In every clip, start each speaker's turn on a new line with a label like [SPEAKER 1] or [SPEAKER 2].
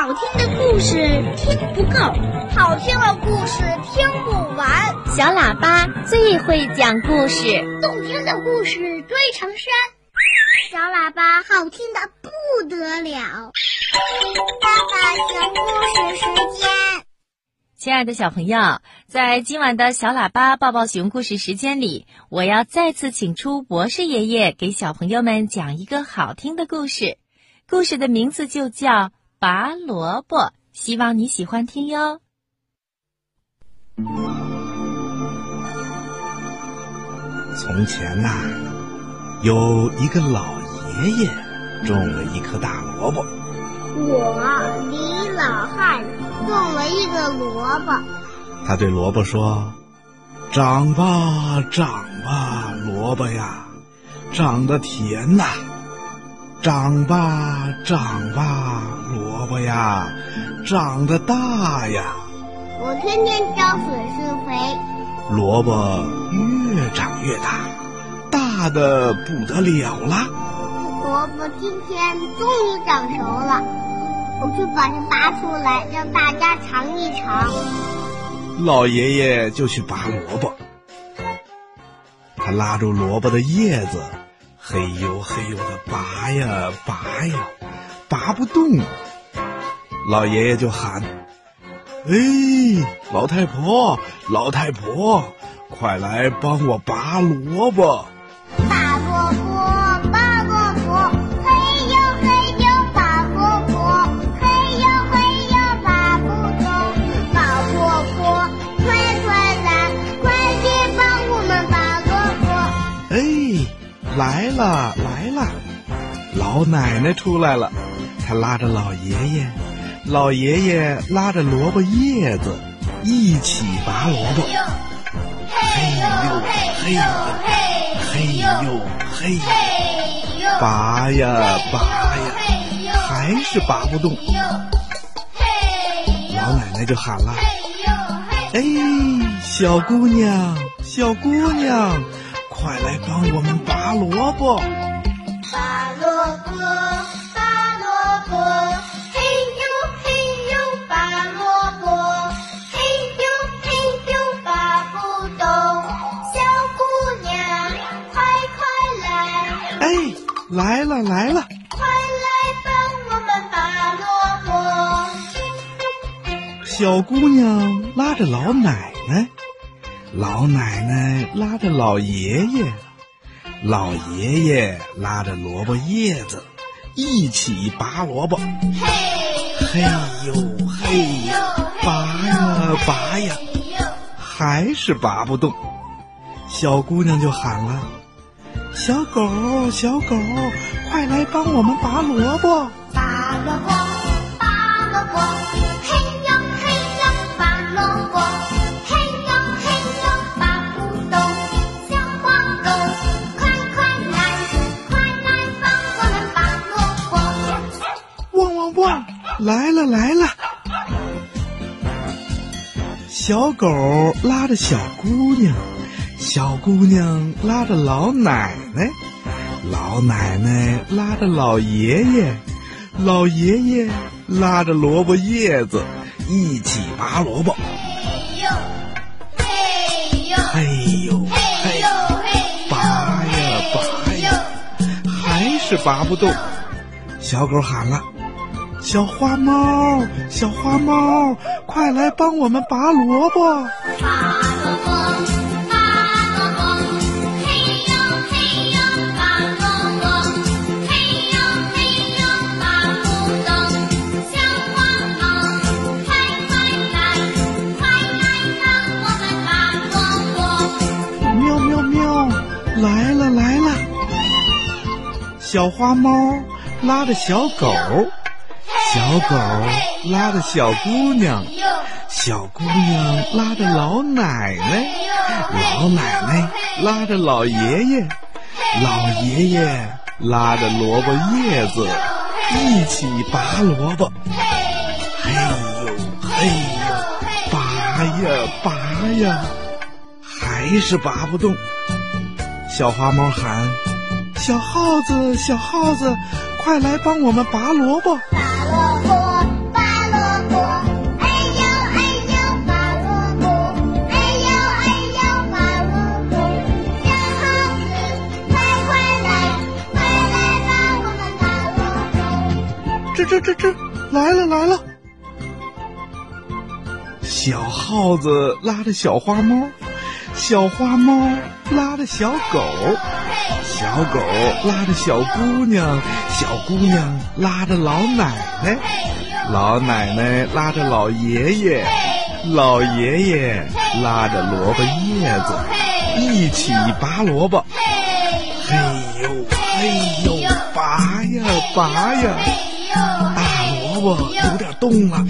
[SPEAKER 1] 好听的故事听不够，
[SPEAKER 2] 好听的故事听不完。
[SPEAKER 3] 小喇叭最会讲故事，
[SPEAKER 1] 动听的故事堆成山。
[SPEAKER 2] 小喇叭
[SPEAKER 1] 好听的不得了。
[SPEAKER 2] 爸爸讲故事时间。
[SPEAKER 3] 亲爱的小朋友，在今晚的小喇叭抱抱熊故事时间里，我要再次请出博士爷爷给小朋友们讲一个好听的故事。故事的名字就叫《拔萝卜》，希望你喜欢听哟。
[SPEAKER 4] 从前呐、有一个老爷爷种了一颗大萝卜，
[SPEAKER 2] 我李老汉种了一个萝卜，
[SPEAKER 4] 他对萝卜说：“长吧，长吧，萝卜呀，长得甜呐！长吧，长吧，萝卜呀，长得大呀！
[SPEAKER 2] 我天天浇水施肥，
[SPEAKER 4] 萝卜越长越大，大的不得了啦！
[SPEAKER 2] 萝卜今天终于长熟了，我去把它拔出来，让大家尝一尝。
[SPEAKER 4] 老爷爷就去拔萝卜，他拉住萝卜的叶子，嘿呦嘿呦的拔呀拔呀，拔不动。老爷爷就喊：“哎，老太婆，老太婆，快来帮我拔萝卜！”
[SPEAKER 2] 拔萝卜，拔萝卜，嘿呦嘿呦拔萝卜，嘿呦嘿呦拔不动。老婆婆，快快来，快去帮我们拔萝卜。
[SPEAKER 4] 哎，来了来了，老奶奶出来了，她拉着老爷爷，老爷爷拉着萝卜叶子，一起拔萝卜。嘿呦嘿呦嘿呦嘿呦，拔呀拔呀，还是拔不动。老奶奶就喊了：“哎，小姑娘，小姑娘，快来帮我们拔萝卜！”
[SPEAKER 2] 来，
[SPEAKER 4] 哎，来了来了，
[SPEAKER 2] 快来帮我们拔萝卜。
[SPEAKER 4] 小姑娘拉着老奶奶，老奶奶拉着老爷爷，老爷爷拉着萝卜叶子，一起拔萝卜。嘿嘿呦嘿呦，拔呀拔呀，还是拔不动。小姑娘就喊了：“小狗，小狗，快来帮我们拔萝卜！”
[SPEAKER 2] 拔萝卜，拔萝卜，嘿呦嘿呦拔萝卜，嘿呦嘿呦拔不动。小黄狗，快快来，快来帮我们拔萝卜。
[SPEAKER 4] 汪汪汪！来了来了！小狗拉着小姑娘，小姑娘拉着老奶奶，老奶奶拉着老爷爷，老爷爷拉着萝卜叶子，一起拔萝卜。
[SPEAKER 2] 嘿呦，嘿呦，
[SPEAKER 4] 嘿呦嘿
[SPEAKER 2] 嘿呦嘿呦，
[SPEAKER 4] 拔呀拔呀，还是拔不动。小狗喊了：“小花猫，小花猫，快来帮我们拔萝卜！”
[SPEAKER 2] 拔小花猫
[SPEAKER 4] 拉着小狗，小狗拉着小姑娘，小姑娘拉着老奶奶，老奶奶拉着老爷爷，老爷爷拉着萝卜叶子，一起拔萝卜。嘿。呦嘿呦，拔呀拔呀，还是拔不动。小花猫喊：“小耗子小耗子，快来帮我们拔萝卜。
[SPEAKER 2] 拔萝卜拔萝卜，哎呦哎呦拔萝卜。哎呦哎呦拔萝卜。小耗子，快快来快来帮我们拔萝卜。
[SPEAKER 4] 这这这这来了来了。小耗子拉着小花猫，小花猫拉着小狗。嘿。小狗拉着小姑娘，小姑娘拉着老奶奶，老奶奶拉着老爷爷，老爷爷拉着萝卜叶子，一起拔萝卜。嘿呦嘿呦，拔呀拔呀，大萝卜有点动了。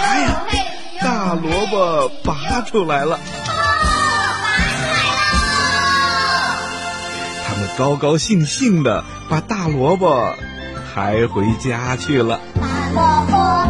[SPEAKER 4] 哎呀，大萝卜拔出来了。他们高高兴兴的把大萝卜抬回家去了。
[SPEAKER 2] 大萝卜。